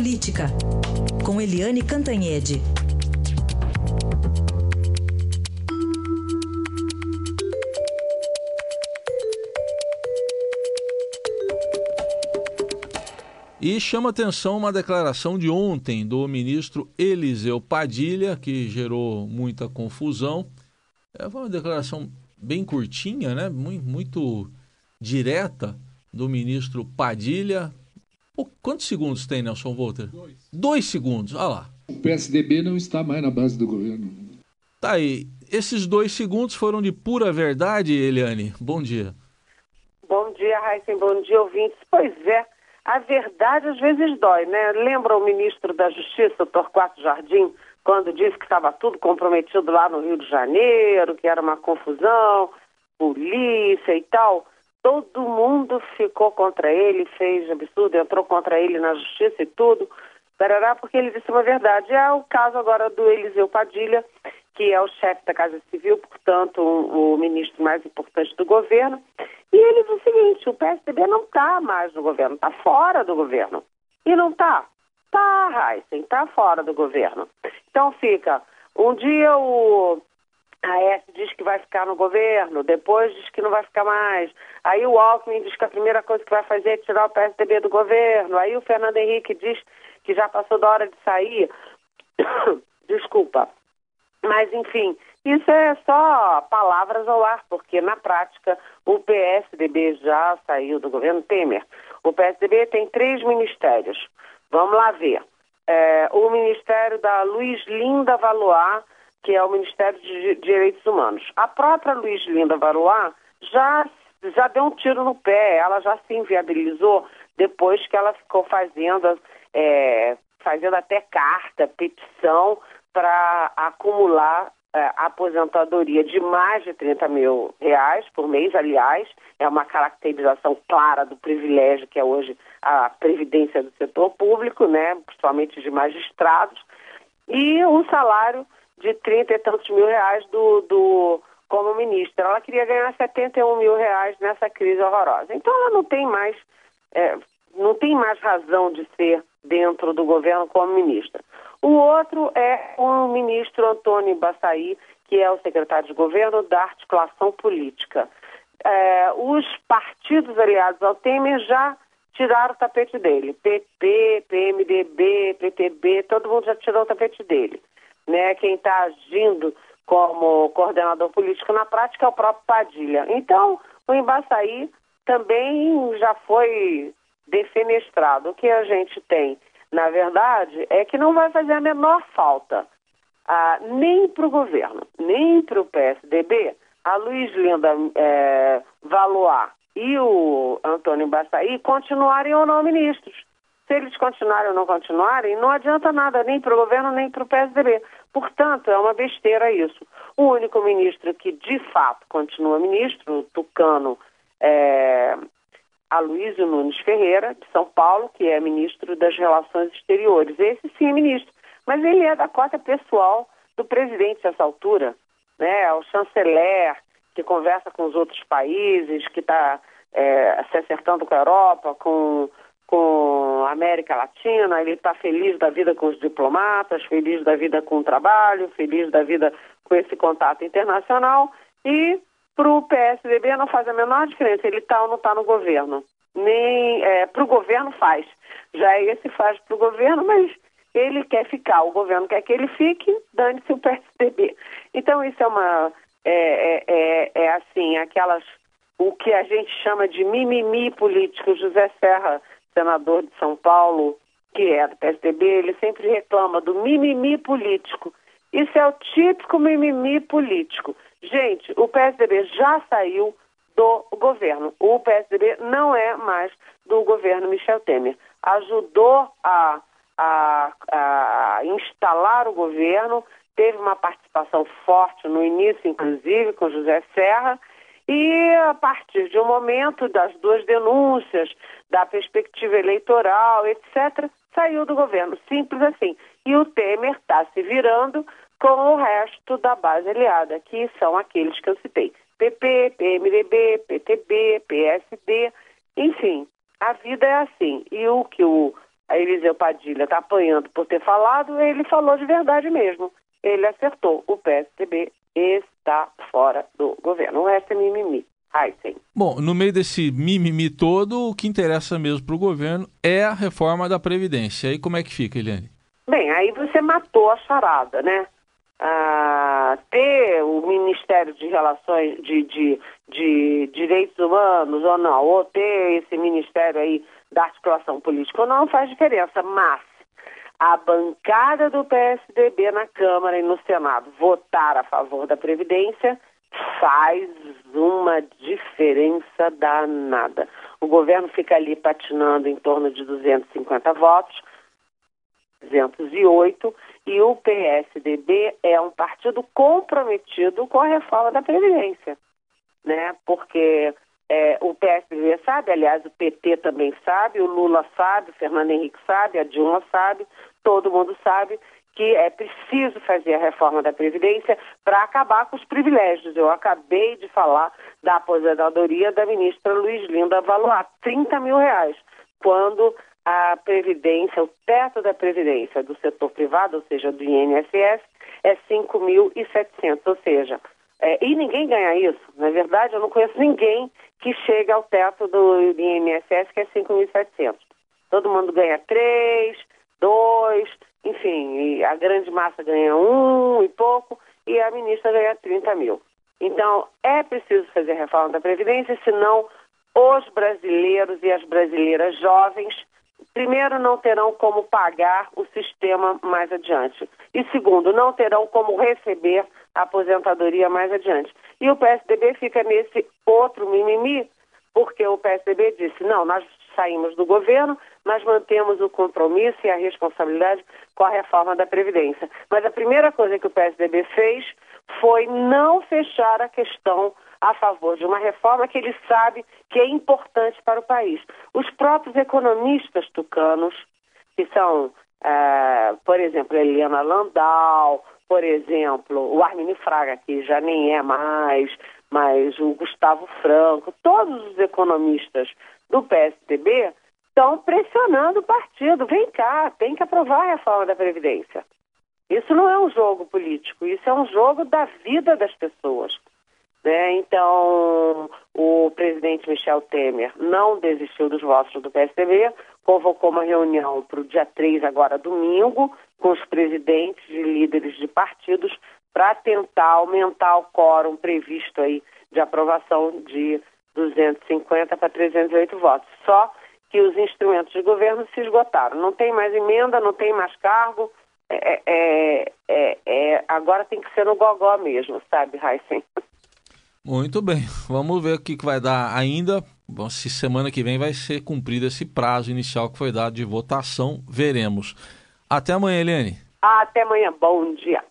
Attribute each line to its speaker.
Speaker 1: Política, com Eliane Cantanhede.
Speaker 2: E chama atenção uma declaração de ontem do ministro Eliseu Padilha, que gerou muita confusão. É uma declaração bem curtinha, né? muito, muito direta do ministro Padilha. Quantos segundos tem, Nelson Volter? Dois. Dois segundos, olha lá.
Speaker 3: O PSDB não está mais na base do governo.
Speaker 2: Tá aí. Esses dois segundos foram de pura verdade, Eliane. Bom dia.
Speaker 4: Bom dia, Raíssa. Bom dia, ouvintes. Pois é, a verdade às vezes dói, né? Lembra o ministro da Justiça, o Torquato Jardim, quando disse que estava tudo comprometido lá no Rio de Janeiro, que era uma confusão, polícia e tal? Todo mundo ficou contra ele, fez absurdo, entrou contra ele na justiça e tudo, parará, porque ele disse uma verdade. É o caso agora do Eliseu Padilha, que é o chefe da Casa Civil, portanto, o ministro mais importante do governo. E ele diz o seguinte: o PSDB não está mais no governo, está fora do governo. E não está? Está, Heisen, está fora do governo. Então fica. Um dia o a S diz que vai ficar no governo, depois diz que não vai ficar mais. Aí o Alckmin diz que a primeira coisa que vai fazer é tirar o PSDB do governo. Aí o Fernando Henrique diz que já passou da hora de sair. Desculpa. Mas, enfim, isso é só palavras ao ar, porque na prática o PSDB já saiu do governo Temer. O PSDB tem três ministérios. Vamos lá ver. É, o Ministério da Luiz Linda Valois que é o Ministério de Direitos Humanos. A própria Luiz Linda Varois já, já deu um tiro no pé, ela já se inviabilizou depois que ela ficou fazendo, é, fazendo até carta, petição para acumular é, aposentadoria de mais de 30 mil reais por mês, aliás, é uma caracterização clara do privilégio que é hoje a previdência do setor público, né, principalmente de magistrados, e um salário de 30 e tantos mil reais do, do como ministra. Ela queria ganhar 71 mil reais nessa crise horrorosa. Então ela não tem mais, é, não tem mais razão de ser dentro do governo como ministra. O outro é o ministro Antônio Baçaí, que é o secretário de governo da articulação política. É, os partidos aliados ao Temer já tiraram o tapete dele. PP, PMDB, PTB, todo mundo já tirou o tapete dele né? Quem está agindo como coordenador político na prática é o próprio Padilha. Então, o Embaçaí também já foi defenestrado. O que a gente tem, na verdade, é que não vai fazer a menor falta, ah, nem para o governo, nem para o PSDB, a Luiz Linda é, e o Antônio Embaçaí continuarem ou não ministros. Se eles continuarem ou não continuarem, não adianta nada nem para o governo nem para o PSDB. Portanto, é uma besteira isso. O único ministro que de fato continua ministro, o tucano é Aloysio Nunes Ferreira, de São Paulo, que é ministro das Relações Exteriores. Esse sim é ministro, mas ele é da cota pessoal do presidente nessa altura, né? É o chanceler que conversa com os outros países, que está é, se acertando com a Europa, com com a América Latina, ele está feliz da vida com os diplomatas, feliz da vida com o trabalho, feliz da vida com esse contato internacional e para o PSDB não faz a menor diferença, ele está ou não está no governo. Nem é, para o governo faz. Já esse faz para o governo, mas ele quer ficar, o governo quer que ele fique, dane-se o PSDB. Então isso é uma é, é, é, é assim, aquelas o que a gente chama de mimimi político. José Serra senador de São Paulo, que é do PSDB, ele sempre reclama do mimimi político. Isso é o típico mimimi político. Gente, o PSDB já saiu do governo. O PSDB não é mais do governo Michel Temer. Ajudou a, a, a instalar o governo, teve uma participação forte no início, inclusive, com José Serra, e a partir de um momento das duas denúncias, da perspectiva eleitoral, etc., saiu do governo. Simples assim. E o Temer está se virando com o resto da base aliada, que são aqueles que eu citei: PP, PMDB, PTB, PSD, enfim. A vida é assim. E o que o a Eliseu Padilha está apanhando por ter falado, ele falou de verdade mesmo. Ele acertou. O PSDB está fora do governo. O resto é mimimi. Heisen.
Speaker 2: Bom, no meio desse mimimi todo, o que interessa mesmo para o governo é a reforma da Previdência. E aí como é que fica, Eliane?
Speaker 4: Bem, aí você matou a charada, né? Ah, ter o Ministério de Relações de, de, de Direitos Humanos ou não, ou ter esse Ministério aí da articulação política ou não, faz diferença. Mas a bancada do PSDB na Câmara e no Senado votar a favor da Previdência faz uma diferença danada. O governo fica ali patinando em torno de 250 votos, 208, e o PSDB é um partido comprometido com a reforma da Previdência, né? Porque é, o PSDB sabe, aliás, o PT também sabe, o Lula sabe, o Fernando Henrique sabe, a Dilma sabe, todo mundo sabe que é preciso fazer a reforma da Previdência para acabar com os privilégios. Eu acabei de falar da aposentadoria da ministra Luiz Linda Valois, 30 mil reais, quando a Previdência, o teto da Previdência do setor privado, ou seja, do INSS, é 5.700, ou seja, é, e ninguém ganha isso. Na verdade, eu não conheço ninguém que chegue ao teto do INSS, que é 5.700. Todo mundo ganha 3, 2, enfim, a grande massa ganha um e pouco e a ministra ganha 30 mil. Então, é preciso fazer reforma da Previdência, senão os brasileiros e as brasileiras jovens, primeiro, não terão como pagar o sistema mais adiante. E segundo, não terão como receber a aposentadoria mais adiante. E o PSDB fica nesse outro mimimi, porque o PSDB disse: não, nós saímos do governo, mas mantemos o compromisso e a responsabilidade com a reforma da Previdência. Mas a primeira coisa que o PSDB fez foi não fechar a questão a favor de uma reforma que ele sabe que é importante para o país. Os próprios economistas tucanos, que são, é, por exemplo, Eliana Landau, por exemplo, o Arminio Fraga, que já nem é mais, mas o Gustavo Franco, todos os economistas do PSDB estão pressionando o partido. Vem cá, tem que aprovar a reforma da Previdência. Isso não é um jogo político, isso é um jogo da vida das pessoas. Né? Então, o presidente Michel Temer não desistiu dos votos do PSDB, convocou uma reunião para o dia 3, agora domingo, com os presidentes e líderes de partidos para tentar aumentar o quórum previsto aí de aprovação de 250 para 308 votos. Só que os instrumentos de governo se esgotaram. Não tem mais emenda, não tem mais cargo. É, é, é, é agora tem que ser no gogó mesmo, sabe, Heisen?
Speaker 2: Muito bem. Vamos ver o que vai dar ainda. Bom, se semana que vem vai ser cumprido esse prazo inicial que foi dado de votação, veremos. Até amanhã, Eliane.
Speaker 4: Até amanhã. Bom dia.